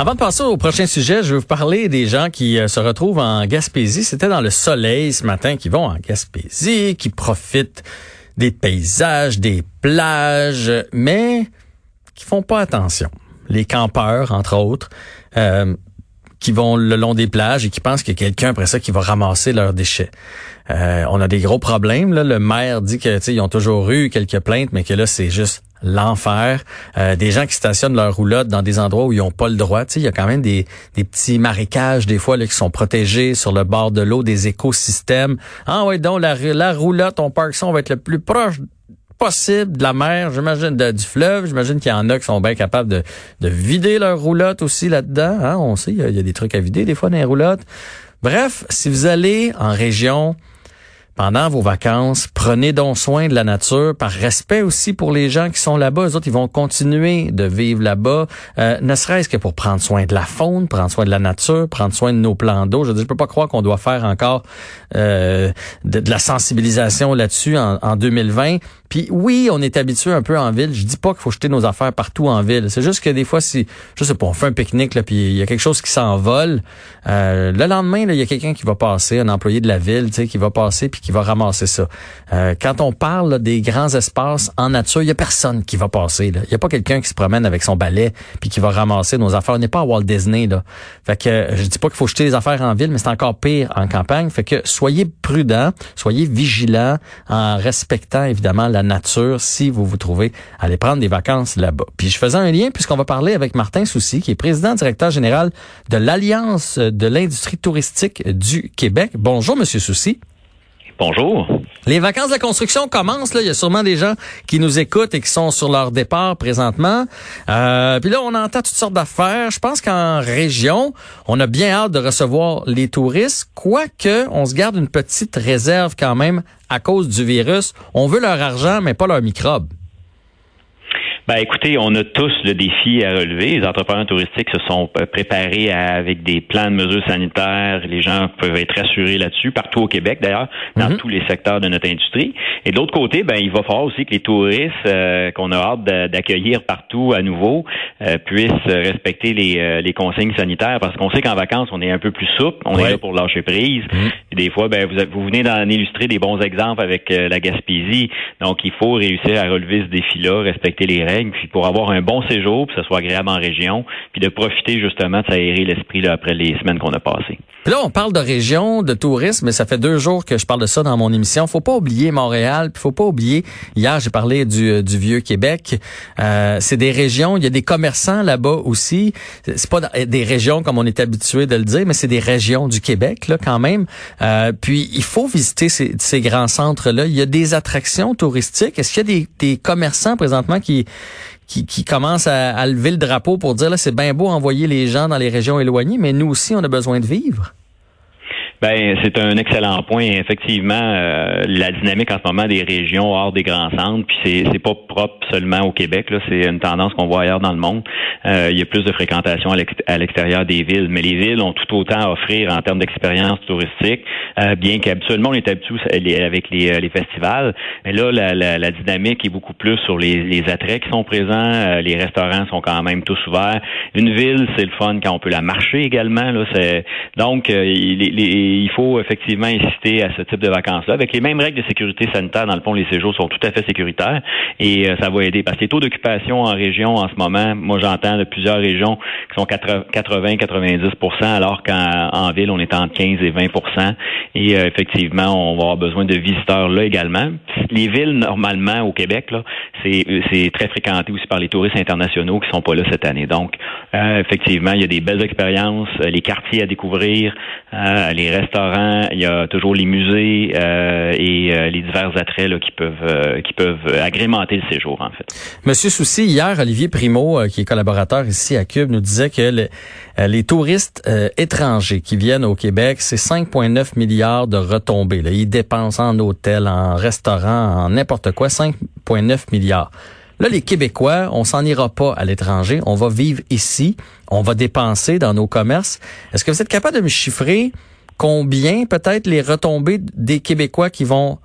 Avant de passer au prochain sujet, je vais vous parler des gens qui euh, se retrouvent en Gaspésie. C'était dans le soleil ce matin, qui vont en Gaspésie, qui profitent des paysages, des plages, mais qui font pas attention. Les campeurs, entre autres, euh, qui vont le long des plages et qui pensent qu'il y a quelqu'un après ça qui va ramasser leurs déchets. Euh, on a des gros problèmes. Là. Le maire dit que ils ont toujours eu quelques plaintes, mais que là, c'est juste l'enfer. Euh, des gens qui stationnent leur roulotte dans des endroits où ils n'ont pas le droit. Il y a quand même des, des petits marécages, des fois, là, qui sont protégés sur le bord de l'eau, des écosystèmes. Ah ouais, donc la, roulotte, on park ça, on va être le plus proche possible de la mer, j'imagine, du fleuve. J'imagine qu'il y en a qui sont bien capables de, de vider leur roulotte aussi là-dedans. Hein? On sait, il y, a des trucs à vider des fois dans les roulottes. Bref, si vous allez en région, pendant vos vacances, prenez donc soin de la nature, par respect aussi pour les gens qui sont là-bas. Les autres, ils vont continuer de vivre là-bas, euh, ne serait-ce que pour prendre soin de la faune, prendre soin de la nature, prendre soin de nos plans d'eau. Je je peux pas croire qu'on doit faire encore euh, de, la sensibilisation là-dessus en 2020. Puis oui, on est habitué un peu en ville. Je dis pas qu'il faut jeter nos affaires partout en ville. C'est juste que des fois, si je sais pas, on fait un pique-nique là, puis il y a quelque chose qui s'envole, euh, le lendemain, il y a quelqu'un qui va passer, un employé de la ville, tu sais, qui va passer puis qui va ramasser ça. Euh, quand on parle des grands espaces en nature, il y a personne qui va passer. Il y a pas quelqu'un qui se promène avec son balai puis qui va ramasser nos affaires. On n'est pas à Walt Disney là. Fait que je dis pas qu'il faut jeter les affaires en ville, mais c'est encore pire en campagne. Fait que soyez prudents, soyez vigilants en respectant évidemment la nature si vous vous trouvez à aller prendre des vacances là-bas. Puis je faisais un lien puisqu'on va parler avec Martin Soucy, qui est président directeur général de l'Alliance de l'industrie touristique du Québec. Bonjour, Monsieur Soucy. Bonjour. Les vacances de la construction commencent. Là. Il y a sûrement des gens qui nous écoutent et qui sont sur leur départ présentement. Euh, puis là, on entend toutes sortes d'affaires. Je pense qu'en région, on a bien hâte de recevoir les touristes, quoique on se garde une petite réserve quand même à cause du virus. On veut leur argent, mais pas leurs microbes. Ben, écoutez, on a tous le défi à relever. Les entrepreneurs touristiques se sont euh, préparés avec des plans de mesures sanitaires. Les gens peuvent être rassurés là-dessus, partout au Québec d'ailleurs, dans mhm. tous les secteurs de notre industrie. Et de l'autre côté, ben, il va falloir aussi que les touristes euh, qu'on a hâte d'accueillir partout à nouveau euh, puissent respecter les, les, consignes sanitaires parce qu'on sait qu'en vacances, on est un peu plus souple. On est là pour lâcher prise. Mhm. Et des fois, ben, vous, vous venez d'en illustrer des bons exemples avec la Gaspésie. Donc, il faut réussir à relever ce défi-là, respecter les règles puis pour avoir un bon séjour, puis que ce soit agréable en région, puis de profiter justement de s'aérer l'esprit après les semaines qu'on a passées. là, on parle de région, de tourisme, mais ça fait deux jours que je parle de ça dans mon émission. Faut pas oublier Montréal, puis faut pas oublier. Hier, j'ai parlé du, euh, du vieux Québec. Euh, c'est des régions. Il y a des commerçants là-bas aussi. C'est pas des régions comme on est habitué de le dire, mais c'est des régions du Québec là quand même. Euh, puis il faut visiter ces, ces grands centres là. Il y a des attractions touristiques. Est-ce qu'il y a des, des commerçants présentement qui qui, qui commence à, lever le drapeau pour dire là c'est bien beau envoyer les gens dans les régions éloignées, mais nous aussi on a besoin de vivre. Ben, c'est un excellent point. Effectivement, euh, la dynamique en ce moment des régions hors des grands centres, puis c'est, c'est pas propre seulement au Québec. Là, c'est une tendance qu'on voit ailleurs dans le monde. Euh, il y a plus de fréquentation à l'extérieur des villes, mais les villes ont tout autant à offrir en termes d'expérience touristique, euh, bien qu'habituellement on est habitué avec les, les festivals. Mais là, la, la, la, dynamique est beaucoup plus sur les, les attraits qui sont présents. les restaurants sont quand même tous ouverts. Une ville, c'est le fun quand on peut la marcher également. Là, c'est donc les, les il faut effectivement insister à ce type de vacances-là. Avec les mêmes règles de sécurité sanitaire, dans le fond, les séjours sont tout à fait sécuritaires et euh, ça va aider. Parce que les taux d'occupation en région en ce moment, moi j'entends de plusieurs régions qui sont 80-90% alors qu'en ville, on est entre 15 et 20% Et euh, effectivement, on va avoir besoin de visiteurs là également. Les villes, normalement, au Québec, là, c'est, très fréquenté aussi par les touristes internationaux qui sont pas là cette année. Donc, euh, effectivement, il y a des belles expériences, les quartiers à découvrir, les restaurants, il y a toujours les musées euh, et euh, les divers attraits là, qui peuvent euh, qui peuvent agrémenter le séjour en fait. Monsieur Soucy, hier Olivier Primo, qui est collaborateur ici à Cube, nous disait que les touristes étrangers qui viennent au Québec, c'est 5,9 milliards de retombées. Là. Ils dépensent en hôtel, en restaurant, en n'importe quoi, 5,9 milliards. Là, les Québécois, on s'en ira pas à l'étranger. On va vivre ici. On va dépenser dans nos commerces. Est-ce que vous êtes capable de me chiffrer combien peut-être les retombées des Québécois qui vont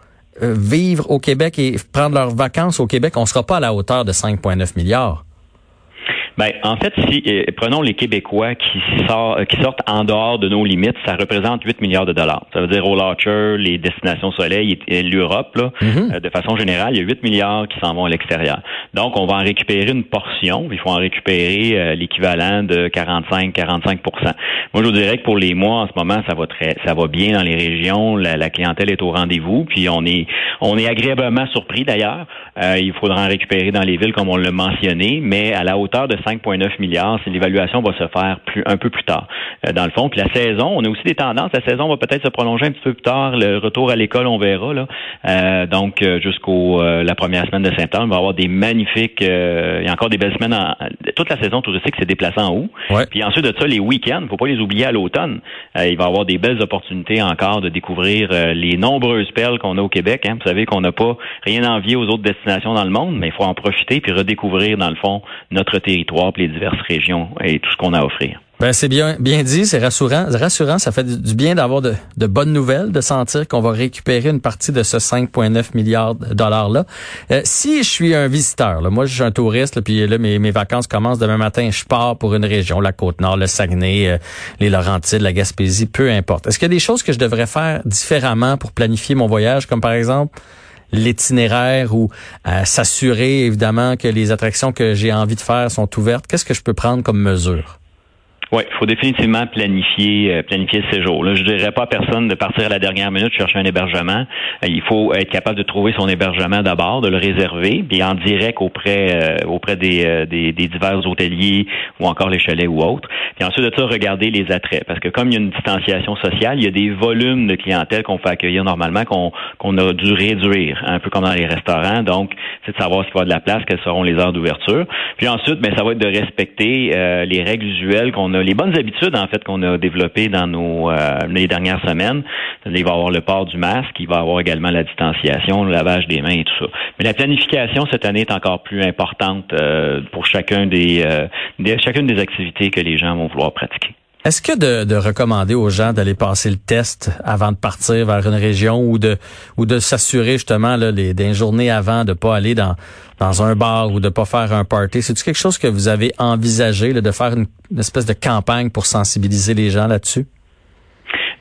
euh, vivre au Québec et prendre leurs vacances au Québec, on sera pas à la hauteur de 5,9 milliards. Ben, en fait, si euh, prenons les Québécois qui, sortent, qui sortent en dehors de nos limites, ça représente 8 milliards de dollars. Ça veut dire au Launcher, les destinations soleil et, l'Europe, là, mhm. euh, de façon générale, il y a 8 milliards qui s'en vont à l'extérieur. Donc, on va en récupérer une portion. Il faut en récupérer euh, l'équivalent de 45-45% Moi, je vous dirais que pour les mois, en ce moment, ça va très, ça va bien dans les régions. La, la clientèle est au rendez-vous. Puis on est, on est agréablement surpris d'ailleurs. il faudra en récupérer dans les villes comme on l'a mentionné, mais à la hauteur de 5,9 milliards, l'évaluation va se faire plus, un peu plus tard. Euh, dans le fond, puis la saison, on a aussi des tendances. La saison va peut-être se prolonger un petit peu plus tard. Le retour à l'école, on verra. Là. Euh, donc, euh, jusqu'au la première semaine de septembre, on va avoir des magnifiques. il y a encore des belles semaines. En, toute la saison touristique s'est déplacée en haut. Puis ensuite de ça, les week-ends, faut pas les oublier à l'automne. il va y avoir des belles opportunités encore de découvrir les nombreuses perles qu'on a au Québec. Hein. Vous savez qu'on n'a pas rien à envier aux autres destinations dans le monde, mais il faut en profiter puis redécouvrir dans le fond notre territoire, les diverses régions et tout ce qu'on a à. Ben c'est bien bien dit, c'est rassurant. Rassurant, ça fait du bien d'avoir de, bonnes nouvelles, de sentir qu'on va récupérer une partie de ce 5,9 milliards de dollars là. Euh, si je suis un visiteur, là, moi je suis un touriste, puis là mes, mes vacances commencent demain matin, je pars pour une région, la Côte-Nord, le Saguenay, euh, les Laurentides, la Gaspésie, peu importe. Est-ce qu'il y a des choses que je devrais faire différemment pour planifier mon voyage, comme par exemple? L'itinéraire ou s'assurer évidemment que les attractions que j'ai envie de faire sont ouvertes? Qu'est-ce que je peux prendre comme mesure? Oui, il faut définitivement planifier euh, planifier ce séjour. Là, je dirais pas à personne de partir à la dernière minute chercher un hébergement. Euh, il faut être capable de trouver son hébergement d'abord, de le réserver, puis en direct auprès euh, auprès des, des, divers hôteliers ou encore les chalets ou autres. Puis ensuite de ça, regarder les attraits, parce que comme il y a une distanciation sociale, il y a des volumes de clientèle qu'on fait accueillir normalement qu'on a dû réduire, un peu comme dans les restaurants. Donc, c'est de savoir s'il va y avoir de la place, quelles seront les heures d'ouverture. Puis ensuite, ben ça va être de respecter les règles usuelles qu'on les bonnes habitudes en fait qu'on a développées dans nos euh, les dernières semaines. Il va y avoir le port du masque, il va y avoir également la distanciation, le lavage des mains et tout ça. Mais la planification cette année est encore plus importante euh, pour chacun des, euh, des chacune des activités que les gens vont vouloir pratiquer. Est-ce que de, de, recommander aux gens d'aller passer le test avant de partir vers une région ou de ou de s'assurer justement là, les, des journées avant de pas aller dans dans un bar ou de pas faire un party, c'est quelque chose que vous avez envisagé de faire une espèce de campagne pour sensibiliser les gens là-dessus?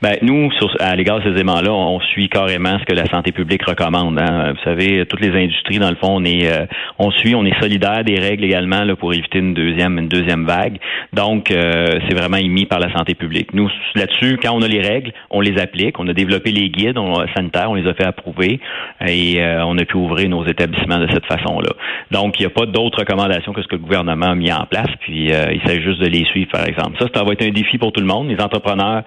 Ben, nous, sur, à l'égard de ces éléments-là, on suit carrément ce que la santé publique recommande. Hein. Vous savez, toutes les industries, dans le fond, on est, euh, on suit, on est solidaire des règles également là, pour éviter une deuxième, une deuxième vague. Donc, euh, c'est vraiment émis par la santé publique. Nous, là-dessus, quand on a les règles, on les applique. On a développé les guides sanitaires, on les a fait approuver et euh, on a pu ouvrir nos établissements de cette façon-là. Donc, il n'y a pas d'autres recommandations que ce que le gouvernement a mis en place. Puis, il s'agit juste de les suivre, par exemple. Ça, ça va être un défi pour tout le monde. Les entrepreneurs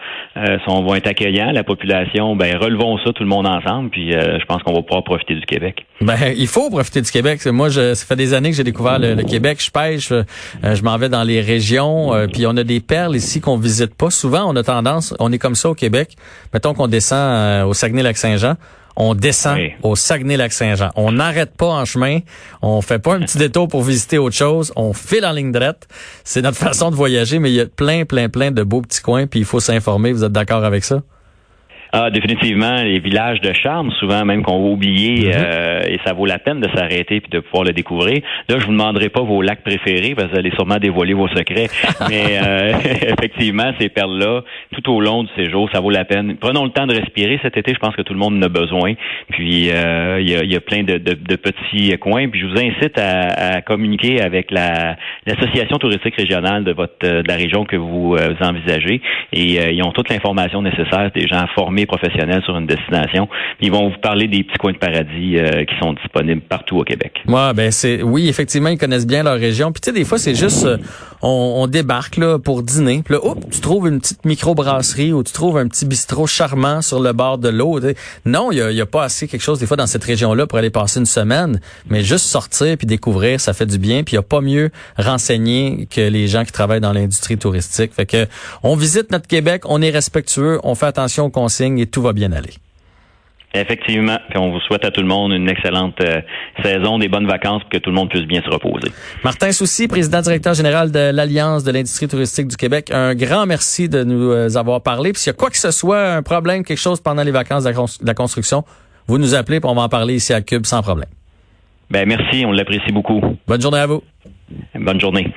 sont vont être accueillants. La population, ben relevons ça tout le monde ensemble. Puis euh, je pense qu'on va pouvoir profiter du Québec. Ben il faut profiter du Québec. Moi, je, ça fait des années que j'ai découvert le, Québec. Je pêche, euh, je m'en vais dans les régions. Euh, puis on a des perles ici qu'on visite pas. Souvent, on a tendance, on est comme ça au Québec. Mettons qu'on descend au Saguenay-Lac-Saint-Jean on descend au Saguenay-Lac-Saint-Jean. On n'arrête pas en chemin, on fait pas un petit détour pour visiter autre chose, on file en ligne droite. C'est notre façon de voyager, mais il y a plein, plein, plein de beaux petits coins, puis il faut s'informer. Vous êtes d'accord avec ça? Ah, définitivement, les villages de charme, souvent même qu'on va oublier, mhm. euh, et ça vaut la peine de s'arrêter puis de pouvoir le découvrir. Là, je vous demanderai pas vos lacs préférés parce que vous allez sûrement dévoiler vos secrets, mais euh, effectivement, ces perles-là, tout au long du séjour, ça vaut la peine. Prenons le temps de respirer cet été. Je pense que tout le monde en a besoin. Puis euh, il y, a, plein de, petits coins. Puis je vous incite à, communiquer avec la l'association touristique régionale de votre de la région que vous envisagez, et ils ont toute l'information nécessaire, des gens formés professionnels sur une destination. Ils vont vous parler des petits coins de paradis euh, qui sont disponibles partout au Québec. Ouais, ben c'est oui, effectivement, ils connaissent bien leur région. Puis tu sais, des fois, c'est juste euh, on, débarque là pour dîner. Puis là, tu trouves une petite microbrasserie ou tu trouves un petit bistrot charmant sur le bord de l'eau. Non, il y a, pas assez quelque chose des fois dans cette région-là pour aller passer une semaine, mais juste sortir puis découvrir, ça fait du bien. Puis il y a pas mieux renseigné que les gens qui travaillent dans l'industrie touristique. Fait que on visite notre Québec, on est respectueux, on fait attention aux consignes et tout va bien aller. Effectivement, puis on vous souhaite à tout le monde une excellente euh, saison, des bonnes vacances pour que tout le monde puisse bien se reposer. Martin Soucy, président directeur général de l'Alliance de l'industrie touristique du Québec, un grand merci de nous euh, avoir parlé. Puis s'il y a quoi que ce soit, un problème, quelque chose pendant les vacances de la, construction, vous nous appelez, puis on va en parler ici à Cube sans problème. Ben merci, on l'apprécie beaucoup. Bonne journée à vous. Bonne journée.